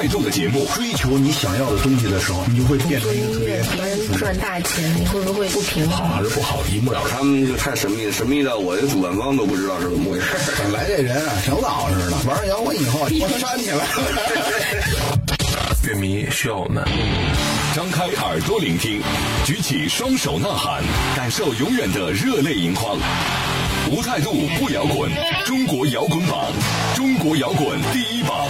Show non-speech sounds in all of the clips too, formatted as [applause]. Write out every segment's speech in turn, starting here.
有态度的节目。追求你想要的东西的时候，你就会变成一个特别能赚大钱，你会不会不平衡？好还是不好，一目了然。他们就太神秘，神秘到我的主办方都不知道是怎么回事。本来这人啊，挺老实的，玩上摇滚以后，我煽起来了。乐迷需要我们。张开耳朵聆听，举起双手呐喊，感受永远的热泪盈眶。无态度不摇滚，中国摇滚榜，中国摇滚第一榜。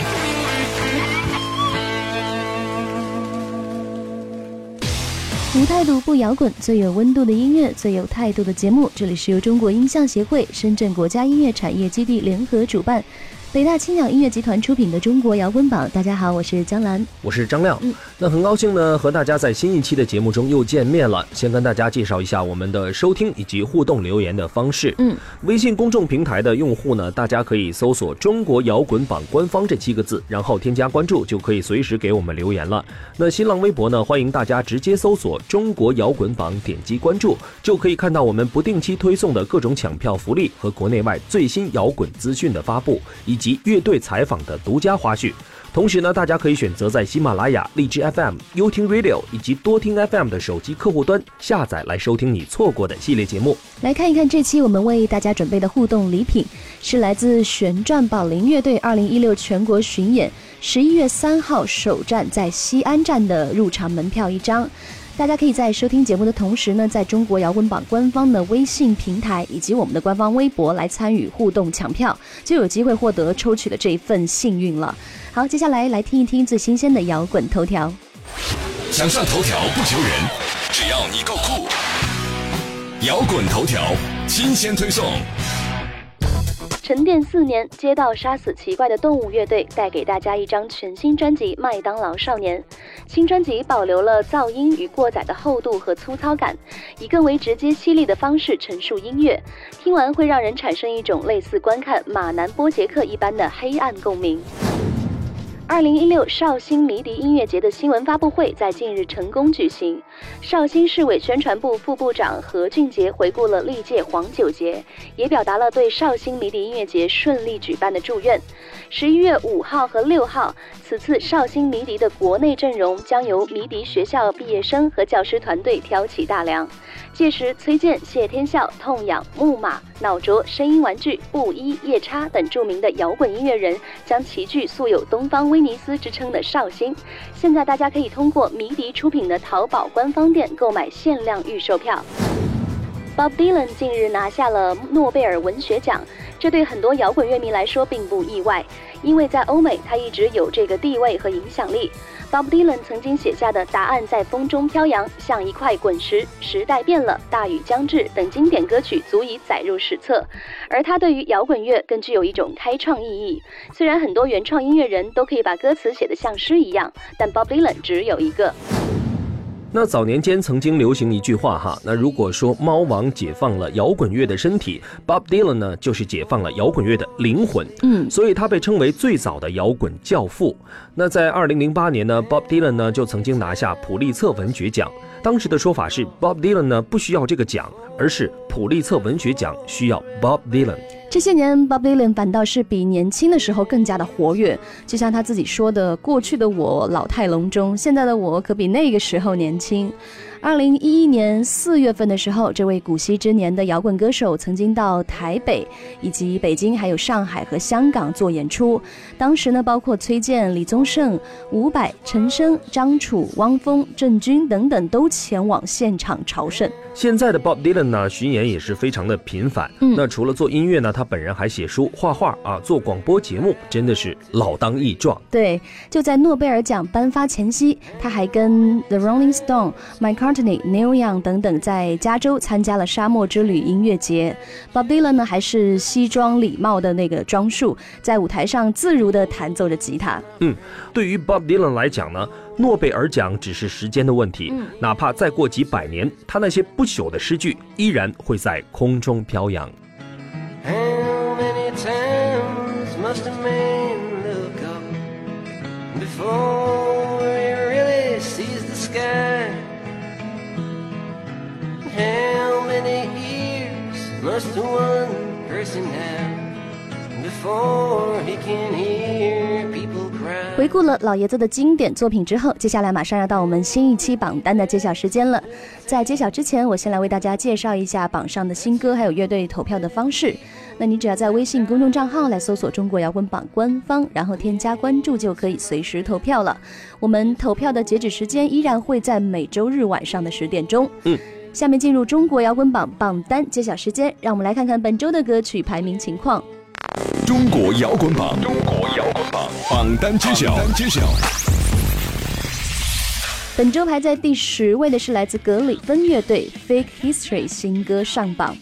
无态度不摇滚，最有温度的音乐，最有态度的节目。这里是由中国音像协会、深圳国家音乐产业基地联合主办。北大青鸟音乐集团出品的《中国摇滚榜》，大家好，我是江兰，我是张亮。嗯，那很高兴呢，和大家在新一期的节目中又见面了。先跟大家介绍一下我们的收听以及互动留言的方式。嗯，微信公众平台的用户呢，大家可以搜索“中国摇滚榜官方”这七个字，然后添加关注，就可以随时给我们留言了。那新浪微博呢，欢迎大家直接搜索“中国摇滚榜”，点击关注，就可以看到我们不定期推送的各种抢票福利和国内外最新摇滚资讯的发布，以及乐队采。访的独家花絮，同时呢，大家可以选择在喜马拉雅、荔枝 FM、优听 Radio 以及多听 FM 的手机客户端下载来收听你错过的系列节目。来看一看这期我们为大家准备的互动礼品，是来自旋转宝林乐队二零一六全国巡演十一月三号首站在西安站的入场门票一张。大家可以在收听节目的同时呢，在中国摇滚榜官方的微信平台以及我们的官方微博来参与互动抢票，就有机会获得抽取的这一份幸运了。好，接下来来听一听最新鲜的摇滚头条。想上头条不求人，只要你够酷。摇滚头条新鲜推送。沉淀四年，街道杀死奇怪的动物乐队带给大家一张全新专辑《麦当劳少年》。新专辑保留了噪音与过载的厚度和粗糙感，以更为直接犀利的方式陈述音乐，听完会让人产生一种类似观看马南波杰克一般的黑暗共鸣。二零一六绍兴迷笛音乐节的新闻发布会在近日成功举行。绍兴市委宣传部副部长何俊杰回顾了历届黄酒节，也表达了对绍兴迷笛音乐节顺利举办的祝愿。十一月五号和六号，此次绍兴迷笛的国内阵容将由迷笛学校毕业生和教师团队挑起大梁。届时，崔健、谢天笑、痛仰、木马、脑浊、声音玩具、布衣、夜叉等著名的摇滚音乐人将齐聚素有“东方威尼斯”之称的绍兴。现在，大家可以通过迷笛出品的淘宝官方店购买限量预售票。Bob Dylan 近日拿下了诺贝尔文学奖。这对很多摇滚乐迷来说并不意外，因为在欧美他一直有这个地位和影响力。Bob Dylan 曾经写下的《答案在风中飘扬》《像一块滚石》《时代变了》《大雨将至》等经典歌曲足以载入史册，而他对于摇滚乐更具有一种开创意义。虽然很多原创音乐人都可以把歌词写得像诗一样，但 Bob Dylan 只有一个。那早年间曾经流行一句话哈，那如果说猫王解放了摇滚乐的身体，Bob Dylan 呢就是解放了摇滚乐的灵魂。嗯，所以他被称为最早的摇滚教父。那在二零零八年呢，Bob Dylan 呢就曾经拿下普利策文学奖。当时的说法是，Bob Dylan 呢不需要这个奖，而是普利策文学奖需要 Bob Dylan。这些年，Bob Dylan 反倒是比年轻的时候更加的活跃。就像他自己说的：“过去的我老态龙钟，现在的我可比那个时候年轻。”二零一一年四月份的时候，这位古稀之年的摇滚歌手曾经到台北、以及北京、还有上海和香港做演出。当时呢，包括崔健、李宗盛、伍佰、陈升、张楚、汪峰、郑钧等等都前往现场朝圣。现在的 Bob Dylan 呢，巡演也是非常的频繁。嗯，那除了做音乐呢，他本人还写书、画画啊，做广播节目，真的是老当益壮。对，就在诺贝尔奖颁发前夕，他还跟 The Rolling Stone、Michael。Neil Young 等等在加州参加了沙漠之旅音乐节，Bob Dylan 呢还是西装礼帽的那个装束，在舞台上自如地弹奏着吉他。嗯，对于 Bob Dylan 来讲呢，诺贝尔奖只是时间的问题，哪怕再过几百年，他那些不朽的诗句依然会在空中飘扬。must one person have before he can hear people. 回顾了老爷子的经典作品之后，接下来马上要到我们新一期榜单的揭晓时间了。在揭晓之前，我先来为大家介绍一下榜上的新歌还有乐队投票的方式。那你只要在微信公众账号来搜索“中国摇滚榜”官方，然后添加关注，就可以随时投票了。我们投票的截止时间依然会在每周日晚上的十点钟。嗯，下面进入中国摇滚榜榜单揭晓时间，让我们来看看本周的歌曲排名情况。中国摇滚榜，中国榜榜单揭晓。揭晓。本周排在第十位的是来自格里芬乐队《Fake History》新歌上榜。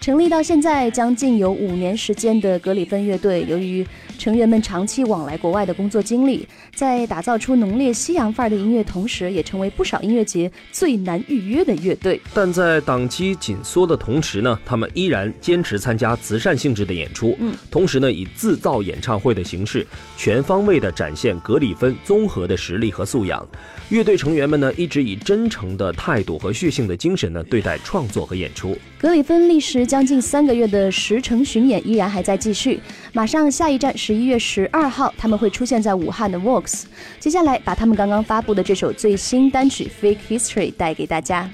成立到现在将近有五年时间的格里芬乐队，由于成员们长期往来国外的工作经历，在打造出浓烈西洋范儿的音乐同时，也成为不少音乐节最难预约的乐队。但在档期紧缩的同时呢，他们依然坚持参加慈善性质的演出，嗯，同时呢，以自造演唱会的形式，全方位的展现格里芬综合的实力和素养。乐队成员们呢，一直以真诚的态度和血性的精神呢，对待创作和演出。格里芬历时将近三个月的十城巡演依然还在继续，马上下一站十一月十二号，他们会出现在武汉的 Vox。接下来把他们刚刚发布的这首最新单曲《Fake History》带给大家。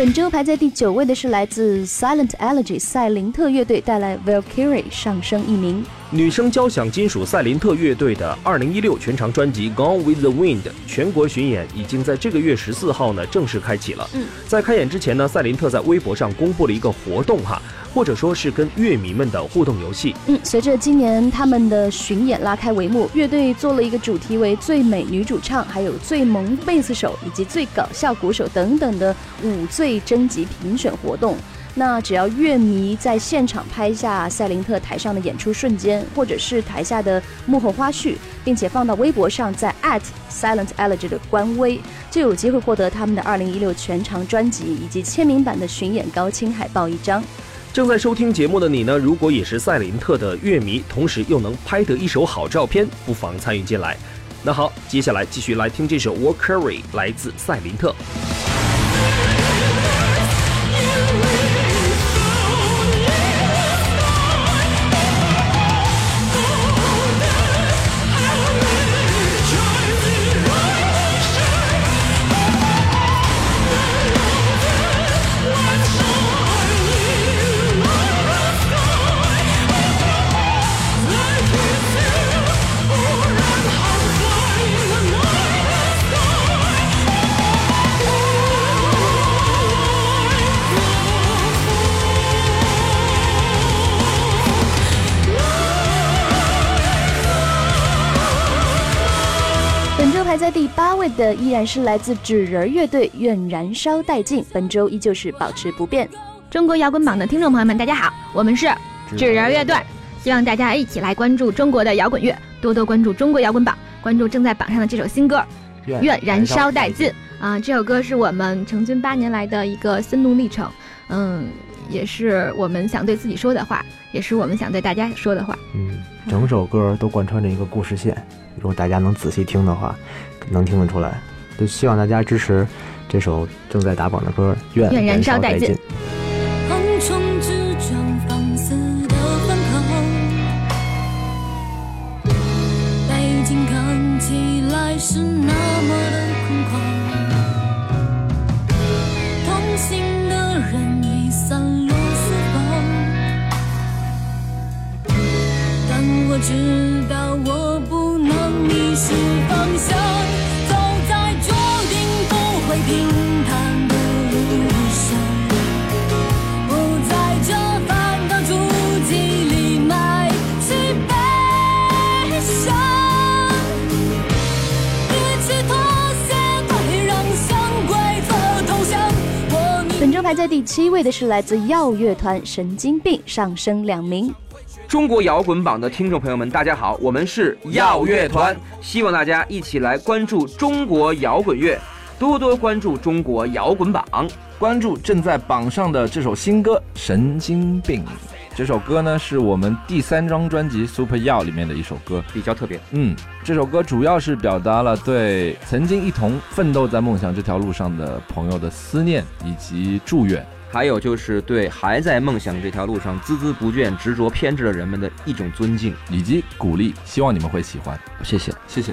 本周排在第九位的是来自 Silent Allergy 赛林特乐队带来 Valkyrie 上升一名。女声交响金属赛林特乐队的2016全长专辑 Gone with the Wind 全国巡演已经在这个月十四号呢正式开启了。嗯，在开演之前呢，赛林特在微博上公布了一个活动哈。或者说是跟乐迷们的互动游戏。嗯，随着今年他们的巡演拉开帷幕，乐队做了一个主题为“最美女主唱”、还有“最萌贝斯手”以及“最搞笑鼓手”等等的五最征集评选活动。那只要乐迷在现场拍下赛林特台上的演出瞬间，或者是台下的幕后花絮，并且放到微博上，在 at Silent Elegy 的官微，就有机会获得他们的2016全长专辑以及签名版的巡演高清海报一张。正在收听节目的你呢，如果也是赛林特的乐迷，同时又能拍得一手好照片，不妨参与进来。那好，接下来继续来听这首《Walk Carry》，来自赛林特。的依然是来自纸人乐队，愿燃烧殆尽。本周依旧是保持不变。中国摇滚榜的听众朋友们，大家好，我们是纸人乐队，希望大家一起来关注中国的摇滚乐，多多关注中国摇滚榜，关注正在榜上的这首新歌《愿燃烧殆尽》啊！这首歌是我们成军八年来的一个心路历程，嗯，也是我们想对自己说的话，也是我们想对大家说的话。嗯，整首歌都贯穿着一个故事线。如果大家能仔细听的话，能听得出来。就希望大家支持这首正在打榜的歌《愿燃烧殆尽》。排在第七位的是来自耀乐团《神经病》，上升两名。中国摇滚榜的听众朋友们，大家好，我们是耀乐团，希望大家一起来关注中国摇滚乐，多多关注中国摇滚榜，关注正在榜上的这首新歌《神经病》。这首歌呢，是我们第三张专辑《Super yo》里面的一首歌，比较特别。嗯，这首歌主要是表达了对曾经一同奋斗在梦想这条路上的朋友的思念以及祝愿。还有就是对还在梦想这条路上孜孜不倦、执着偏执的人们的一种尊敬以及鼓励，希望你们会喜欢。谢谢，谢谢。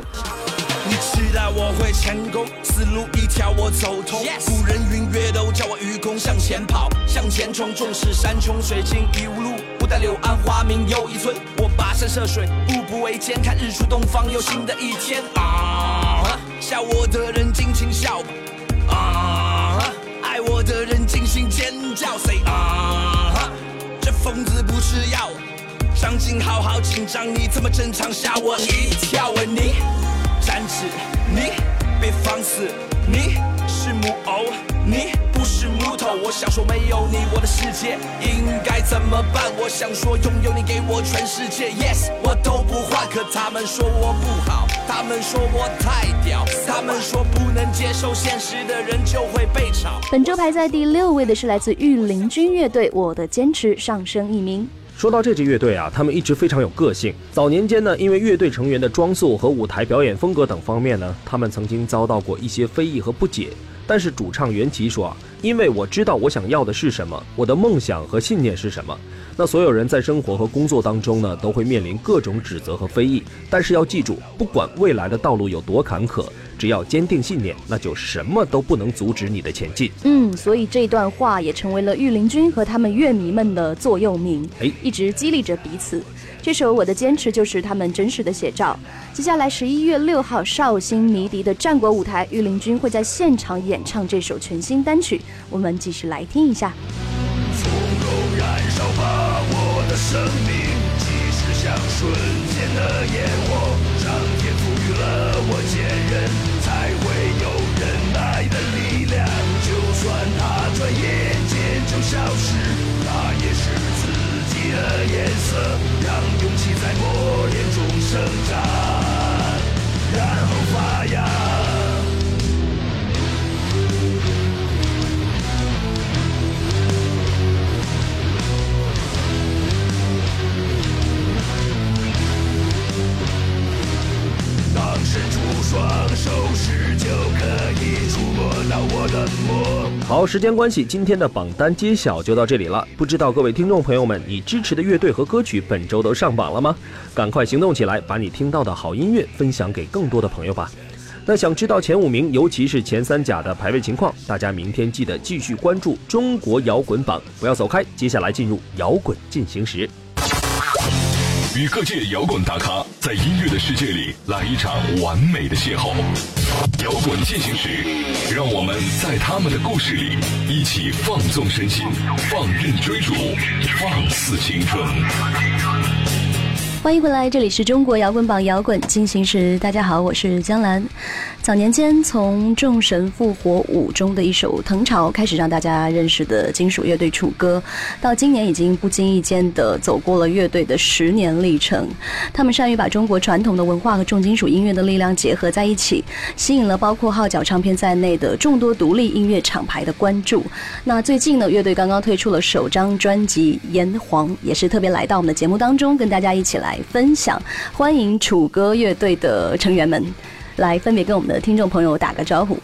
你期待我会成功，思路一条我走通。古人云月都叫我愚公，向前跑，前冲。纵使山穷水尽疑无路，不待柳暗花明又一村。我跋山涉水，步步维艰，看日出东方又新的一天。啊，笑我的人尽情笑吧。啊，爱我的人尽情尖叫。Say 啊，这疯子不吃药，上进好好紧张，你怎么正常吓我一跳？问你。站直，你别放肆，你是木偶，你不是木头。我想说没有你，我的世界应该怎么办？我想说拥有你给我全世界，Yes，我都不换。可他们说我不好，他们说我太屌，他们说不能接受现实的人就会被炒。本周排在第六位的是来自御林军乐队，《我的坚持》上升一名。说到这支乐队啊，他们一直非常有个性。早年间呢，因为乐队成员的装束和舞台表演风格等方面呢，他们曾经遭到过一些非议和不解。但是主唱袁奇说啊，因为我知道我想要的是什么，我的梦想和信念是什么。那所有人在生活和工作当中呢，都会面临各种指责和非议，但是要记住，不管未来的道路有多坎坷。只要坚定信念，那就什么都不能阻止你的前进。嗯，所以这段话也成为了御林军和他们乐迷们的座右铭，哎，一直激励着彼此。这首《我的坚持》就是他们真实的写照。接下来十一月六号，绍兴迷笛的战国舞台，御林军会在现场演唱这首全新单曲，我们继续来听一下。从容燃烧吧，我的生命，即使像瞬间的烟火。上天赋予了我坚韧，才会有忍耐的力量。就算它转眼间就消失，它也是的颜色。让勇气在磨练中生长，然后发芽。双手时就可以触摸到我的梦。好，时间关系，今天的榜单揭晓就到这里了。不知道各位听众朋友们，你支持的乐队和歌曲本周都上榜了吗？赶快行动起来，把你听到的好音乐分享给更多的朋友吧。那想知道前五名，尤其是前三甲的排位情况，大家明天记得继续关注中国摇滚榜，不要走开。接下来进入摇滚进行时。与各界摇滚大咖在音乐的世界里来一场完美的邂逅，摇滚进行时，让我们在他们的故事里一起放纵身心，放任追逐，放肆青春。欢迎回来，这里是中国摇滚榜摇滚进行时。大家好，我是江兰。早年间从《众神复活五》中的一首《藤潮》开始让大家认识的金属乐队楚歌，到今年已经不经意间的走过了乐队的十年历程。他们善于把中国传统的文化和重金属音乐的力量结合在一起，吸引了包括号角唱片在内的众多独立音乐厂牌的关注。那最近呢，乐队刚刚推出了首张专辑《炎黄》，也是特别来到我们的节目当中，跟大家一起来。分享，欢迎楚歌乐队的成员们来分别跟我们的听众朋友打个招呼。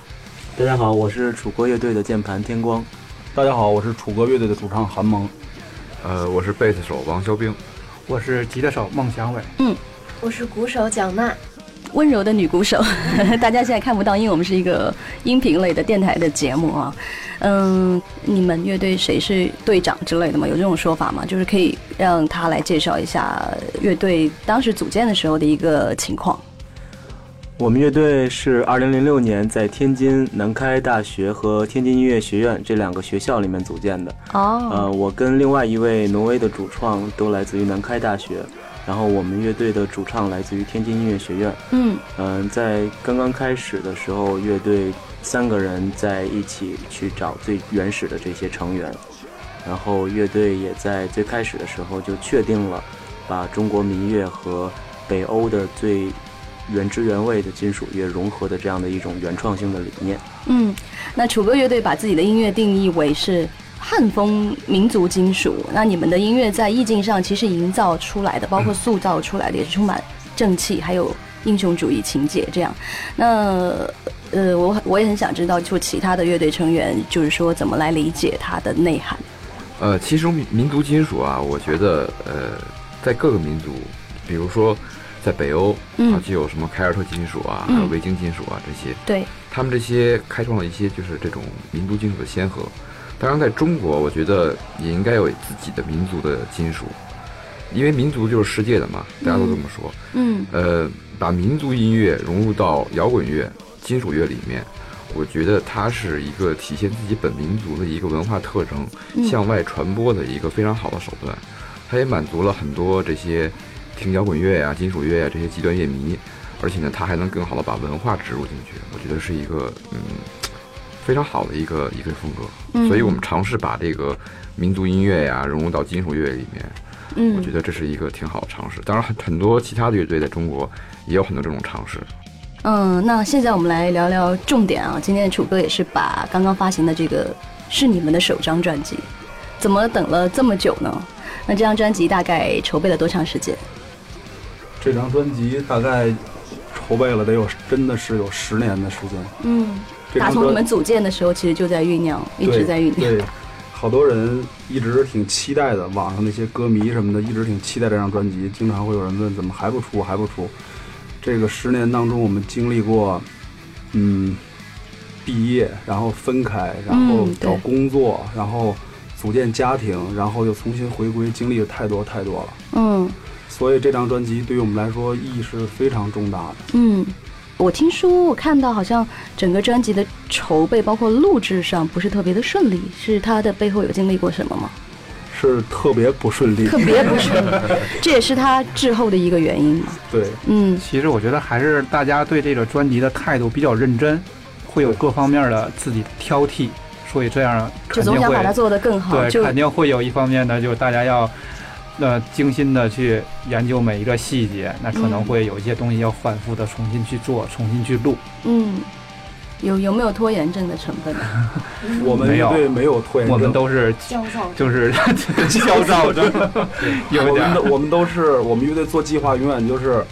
大家好，我是楚歌乐队的键盘天光。大家好，我是楚歌乐队的主唱韩萌。呃，我是贝斯手王肖兵。我是吉他手孟祥伟。嗯，我是鼓手蒋娜。温柔的女鼓手，[laughs] 大家现在看不到，因为我们是一个音频类的电台的节目啊。嗯，你们乐队谁是队长之类的吗？有这种说法吗？就是可以让他来介绍一下乐队当时组建的时候的一个情况。我们乐队是二零零六年在天津南开大学和天津音乐学院这两个学校里面组建的。哦。呃，我跟另外一位挪威的主创都来自于南开大学。然后我们乐队的主唱来自于天津音乐学院。嗯嗯，在刚刚开始的时候，乐队三个人在一起去找最原始的这些成员，然后乐队也在最开始的时候就确定了，把中国民乐和北欧的最原汁原味的金属乐融合的这样的一种原创性的理念。嗯，那楚歌乐队把自己的音乐定义为是汉风民族金属，那你们的音乐在意境上其实营造出来的，包括塑造出来的，也是充满正气，还有英雄主义情节这样。那呃，我我也很想知道，就其他的乐队成员，就是说怎么来理解它的内涵。呃，其实民族金属啊，我觉得呃，在各个民族，比如说在北欧啊，就有什么凯尔特金属啊，还有维京金属啊这些。对。他们这些开创了一些就是这种民族金属的先河。当然，在中国，我觉得也应该有自己的民族的金属，因为民族就是世界的嘛，大家都这么说。嗯。呃，把民族音乐融入到摇滚乐、金属乐里面，我觉得它是一个体现自己本民族的一个文化特征向外传播的一个非常好的手段。它也满足了很多这些听摇滚乐呀、金属乐呀这些极端乐迷。而且呢，它还能更好的把文化植入进去，我觉得是一个嗯非常好的一个一个风格。所以我们尝试把这个民族音乐呀融入到金属乐里面，嗯，我觉得这是一个挺好的尝试。当然，很很多其他的乐队在中国也有很多这种尝试。嗯，那现在我们来聊聊重点啊。今天楚哥也是把刚刚发行的这个是你们的首张专辑，怎么等了这么久呢？那这张专辑大概筹备了多长时间？这张专辑大概。筹备了得有，真的是有十年的时间。嗯，打从你们组建的时候，其实就在酝酿，一直在酝酿。对，好多人一直挺期待的，网上那些歌迷什么的，一直挺期待这张专辑。经常会有人问，怎么还不出，还不出？这个十年当中，我们经历过，嗯，毕业，然后分开，然后找工作，然后组建家庭，然后又重新回归，经历了太多太多了。嗯。所以这张专辑对于我们来说意义是非常重大的。嗯，我听说我看到好像整个专辑的筹备，包括录制上不是特别的顺利，是它的背后有经历过什么吗？是特别不顺利，特别不顺利，[laughs] 这也是他滞后的一个原因嘛？对，嗯，其实我觉得还是大家对这个专辑的态度比较认真，会有各方面的自己的挑剔，所以这样就总想把它做得更好，对，肯定会有一方面的，就大家要。那精心的去研究每一个细节，那可能会有一些东西要反复的重新去做，重新去录。嗯，有有没有拖延症的成分？[laughs] 我们乐队没有拖延症，我们都是焦躁，就是 [laughs] 焦躁症。我们我们都是我们乐队做计划，永远就是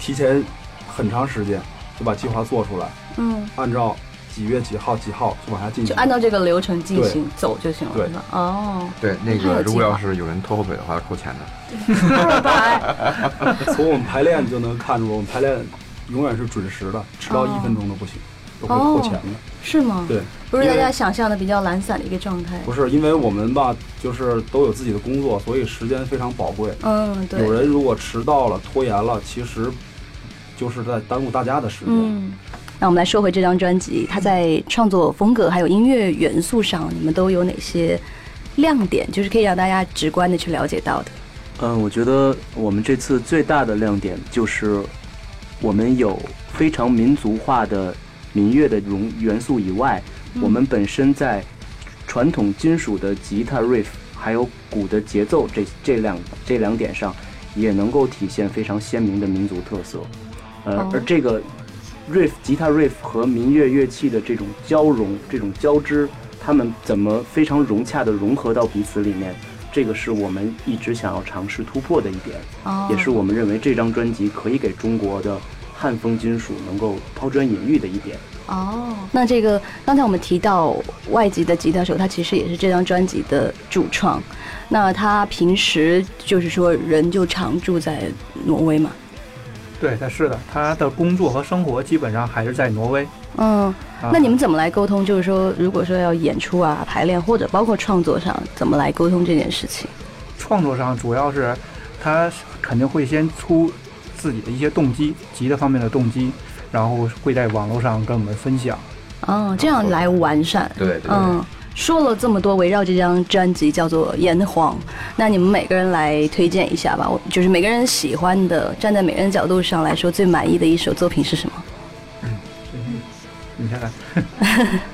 提前很长时间就把计划做出来。嗯，按照。几月几号几号就往下进行，就按照这个流程进行走就行了。对，哦，对，那个如果要是有人拖后腿的话，要扣钱的。从我们排练就能看出，我们排练永远是准时的，迟到一分钟都不行，都会扣钱的。是吗？对，不是大家想象的比较懒散的一个状态。不是，因为我们吧，就是都有自己的工作，所以时间非常宝贵。嗯，对。有人如果迟到了、拖延了，其实就是在耽误大家的时间。嗯。那我们来说回这张专辑，它在创作风格还有音乐元素上，你们都有哪些亮点？就是可以让大家直观的去了解到的。嗯，我觉得我们这次最大的亮点就是我们有非常民族化的民乐的融元素以外，我们本身在传统金属的吉他 riff 还有鼓的节奏这这两这两点上，也能够体现非常鲜明的民族特色。呃，而这个。Riff 吉他 riff 和民乐乐器的这种交融、这种交织，他们怎么非常融洽的融合到彼此里面？这个是我们一直想要尝试突破的一点，也是我们认为这张专辑可以给中国的汉风金属能够抛砖引玉的一点。哦，那这个刚才我们提到外籍的吉他手，他其实也是这张专辑的主创。那他平时就是说人就常住在挪威嘛？对，他是的，他的工作和生活基本上还是在挪威。嗯，那你们怎么来沟通？就是说，如果说要演出啊、排练，或者包括创作上，怎么来沟通这件事情？创作上主要是他肯定会先出自己的一些动机，吉他方面的动机，然后会在网络上跟我们分享。哦，这样来完善。对，嗯。说了这么多，围绕这张专辑叫做《炎黄》，那你们每个人来推荐一下吧。我就是每个人喜欢的，站在每个人角度上来说最满意的一首作品是什么？嗯，你先来。看。[laughs]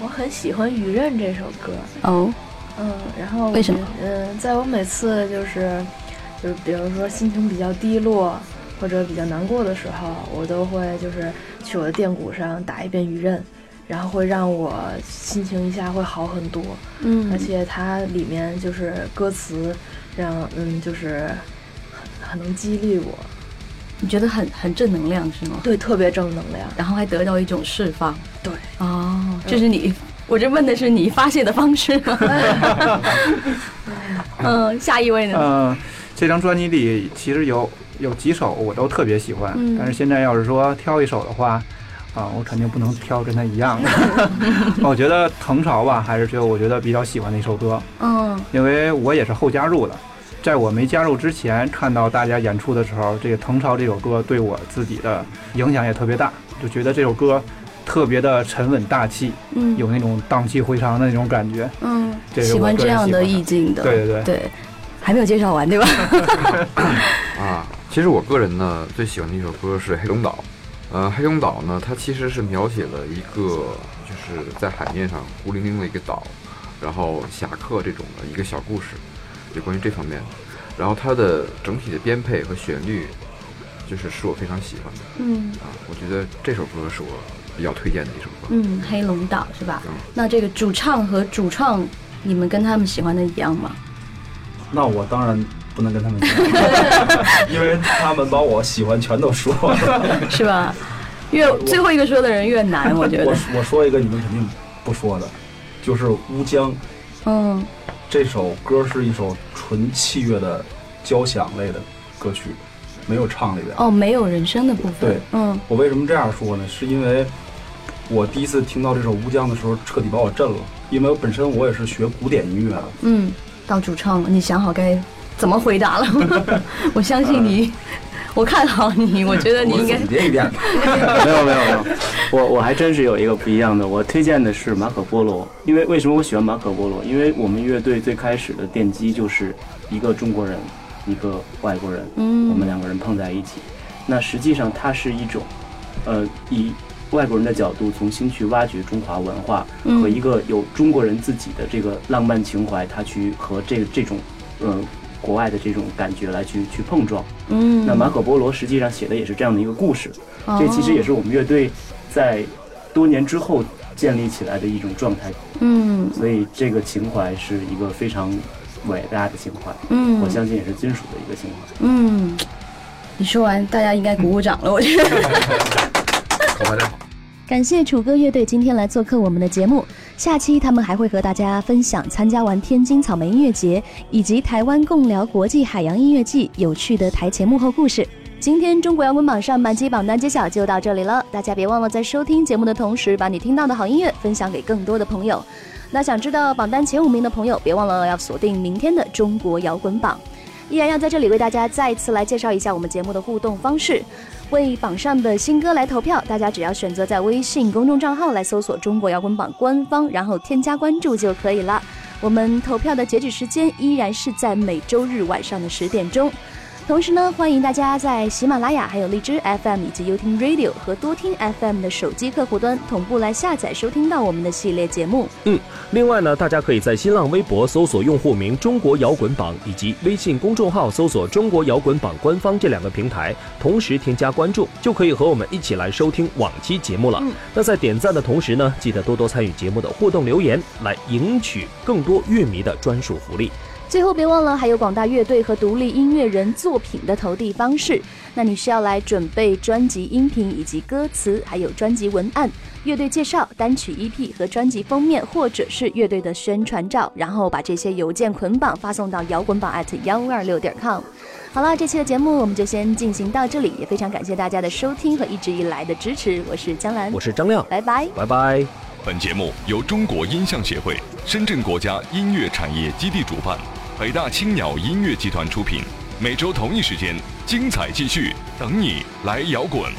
我很喜欢《雨刃》这首歌。哦。嗯，然后为什么？嗯，在我每次就是，就是比如说心情比较低落或者比较难过的时候，我都会就是去我的电鼓上打一遍《雨刃》，然后会让我心情一下会好很多。嗯，而且它里面就是歌词，让嗯就是很很能激励我。你觉得很很正能量是吗？对，特别正能量，然后还得到一种释放。对，哦，这是你。我这问的是你发泄的方式吗？[laughs] 嗯，下一位呢？嗯，这张专辑里其实有有几首我都特别喜欢，但是现在要是说挑一首的话，啊，我肯定不能挑跟他一样的。[laughs] 我觉得《腾潮》吧，还是就我觉得比较喜欢的一首歌。嗯，因为我也是后加入的，在我没加入之前，看到大家演出的时候，这个《腾潮》这首歌对我自己的影响也特别大，就觉得这首歌。特别的沉稳大气，嗯，有那种荡气回肠的那种感觉，嗯，喜欢这样的意境的，对对对对，还没有介绍完对吧？[laughs] 啊，其实我个人呢最喜欢的一首歌是《黑龙岛》，呃，《黑龙岛》呢它其实是描写了一个就是在海面上孤零零的一个岛，然后侠客这种的一个小故事，有关于这方面的，然后它的整体的编配和旋律，就是是我非常喜欢的，嗯，啊，我觉得这首歌是我。比较推荐的一首歌，嗯，黑龙岛是吧？那这个主唱和主创，你们跟他们喜欢的一样吗？那我当然不能跟他们 [laughs] 因为他们把我喜欢全都说了，[laughs] 是吧？越最后一个说的人越难，[laughs] 我觉得。我我说一个你们肯定不说的，就是《乌江》。嗯，这首歌是一首纯器乐的交响类的歌曲，没有唱里边。哦，没有人声的部分。对，嗯，我为什么这样说呢？是因为。我第一次听到这首《乌江》的时候，彻底把我震了，因为我本身我也是学古典音乐的。嗯，到主唱了，你想好该怎么回答了？[laughs] 我相信你，我看好你，[laughs] 我觉得你应该。别一遍。[laughs] 没有没有没有，我我还真是有一个不一样的，我推荐的是马可波罗，因为为什么我喜欢马可波罗？因为我们乐队最开始的奠基就是一个中国人，一个外国人，嗯，我们两个人碰在一起，那实际上它是一种，呃，以。外国人的角度重新去挖掘中华文化和一个有中国人自己的这个浪漫情怀，他去和这这种，呃，国外的这种感觉来去去碰撞。嗯，那马可波罗实际上写的也是这样的一个故事，这其实也是我们乐队在多年之后建立起来的一种状态。嗯，所以这个情怀是一个非常伟大的情怀。嗯，我相信也是金属的一个情怀。嗯，你说完，大家应该鼓鼓掌了，我觉得。大 [laughs] 家 [laughs] 好，感谢楚歌乐队今天来做客我们的节目。下期他们还会和大家分享参加完天津草莓音乐节以及台湾共聊国际海洋音乐季有趣的台前幕后故事。今天中国摇滚榜上半期榜单揭晓就到这里了，大家别忘了在收听节目的同时，把你听到的好音乐分享给更多的朋友。那想知道榜单前五名的朋友，别忘了要锁定明天的中国摇滚榜。依然要在这里为大家再次来介绍一下我们节目的互动方式。为榜上的新歌来投票，大家只要选择在微信公众账号来搜索“中国摇滚榜”官方，然后添加关注就可以了。我们投票的截止时间依然是在每周日晚上的十点钟。同时呢，欢迎大家在喜马拉雅、还有荔枝 FM 以及优听 Radio 和多听 FM 的手机客户端同步来下载收听到我们的系列节目。嗯，另外呢，大家可以在新浪微博搜索用户名“中国摇滚榜”以及微信公众号搜索“中国摇滚榜”官方这两个平台，同时添加关注，就可以和我们一起来收听往期节目了。那在点赞的同时呢，记得多多参与节目的互动留言，来赢取更多乐迷的专属福利。最后别忘了，还有广大乐队和独立音乐人作品的投递方式。那你需要来准备专辑音频以及歌词，还有专辑文案、乐队介绍、单曲 EP 和专辑封面，或者是乐队的宣传照，然后把这些邮件捆绑发送到摇滚榜 at 幺二六点 com。好了，这期的节目我们就先进行到这里，也非常感谢大家的收听和一直以来的支持。我是江兰，我是张亮，拜拜，拜拜。本节目由中国音像协会深圳国家音乐产业基地主办。北大青鸟音乐集团出品，每周同一时间，精彩继续，等你来摇滚。